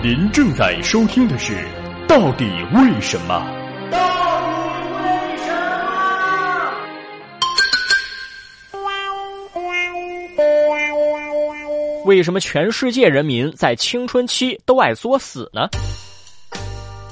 您正在收听的是《到底为什么》。为什么全世界人民在青春期都爱作死呢？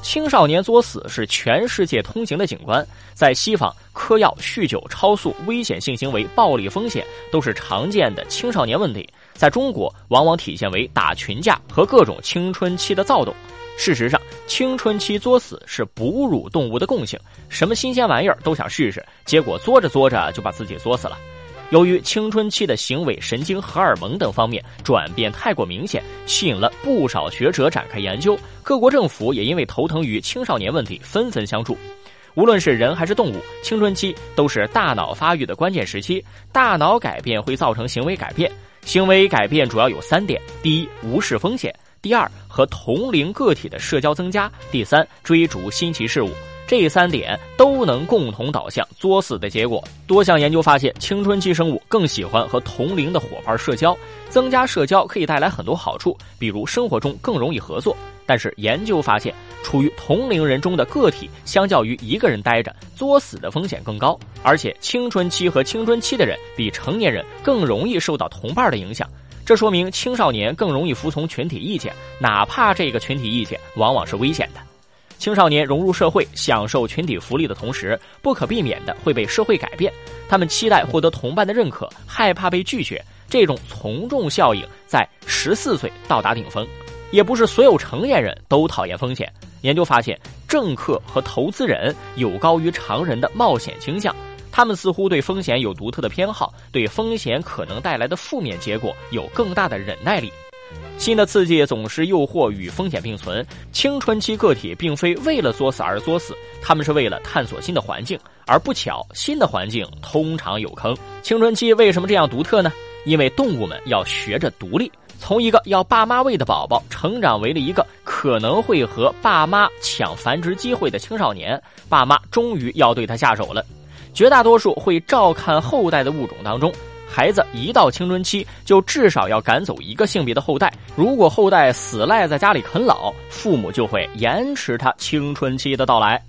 青少年作死是全世界通行的景观，在西方，嗑药、酗酒、超速、危险性行为、暴力风险都是常见的青少年问题。在中国，往往体现为打群架和各种青春期的躁动。事实上，青春期作死是哺乳动物的共性，什么新鲜玩意儿都想试试，结果作着作着就把自己作死。了。由于青春期的行为、神经、荷尔蒙等方面转变太过明显，吸引了。不少学者展开研究。各国政府也因为头疼于青少年问题，纷纷相助。无论是人还是动物，青春期都是大脑发育的关键时期，大脑改变会造成行为改变。行为改变主要有三点：第一，无视风险；第二，和同龄个体的社交增加；第三，追逐新奇事物。这三点都能共同导向作死的结果。多项研究发现，青春期生物更喜欢和同龄的伙伴社交，增加社交可以带来很多好处，比如生活中更容易合作。但是研究发现，处于同龄人中的个体，相较于一个人待着，作死的风险更高。而且，青春期和青春期的人比成年人更容易受到同伴的影响，这说明青少年更容易服从群体意见，哪怕这个群体意见往往是危险的。青少年融入社会、享受群体福利的同时，不可避免的会被社会改变。他们期待获得同伴的认可，害怕被拒绝。这种从众效应在十四岁到达顶峰。也不是所有成年人都讨厌风险。研究发现，政客和投资人有高于常人的冒险倾向，他们似乎对风险有独特的偏好，对风险可能带来的负面结果有更大的忍耐力。新的刺激总是诱惑与风险并存。青春期个体并非为了作死而作死，他们是为了探索新的环境。而不巧，新的环境通常有坑。青春期为什么这样独特呢？因为动物们要学着独立。从一个要爸妈喂的宝宝，成长为了一个可能会和爸妈抢繁殖机会的青少年，爸妈终于要对他下手了。绝大多数会照看后代的物种当中，孩子一到青春期，就至少要赶走一个性别的后代。如果后代死赖在家里啃老，父母就会延迟他青春期的到来。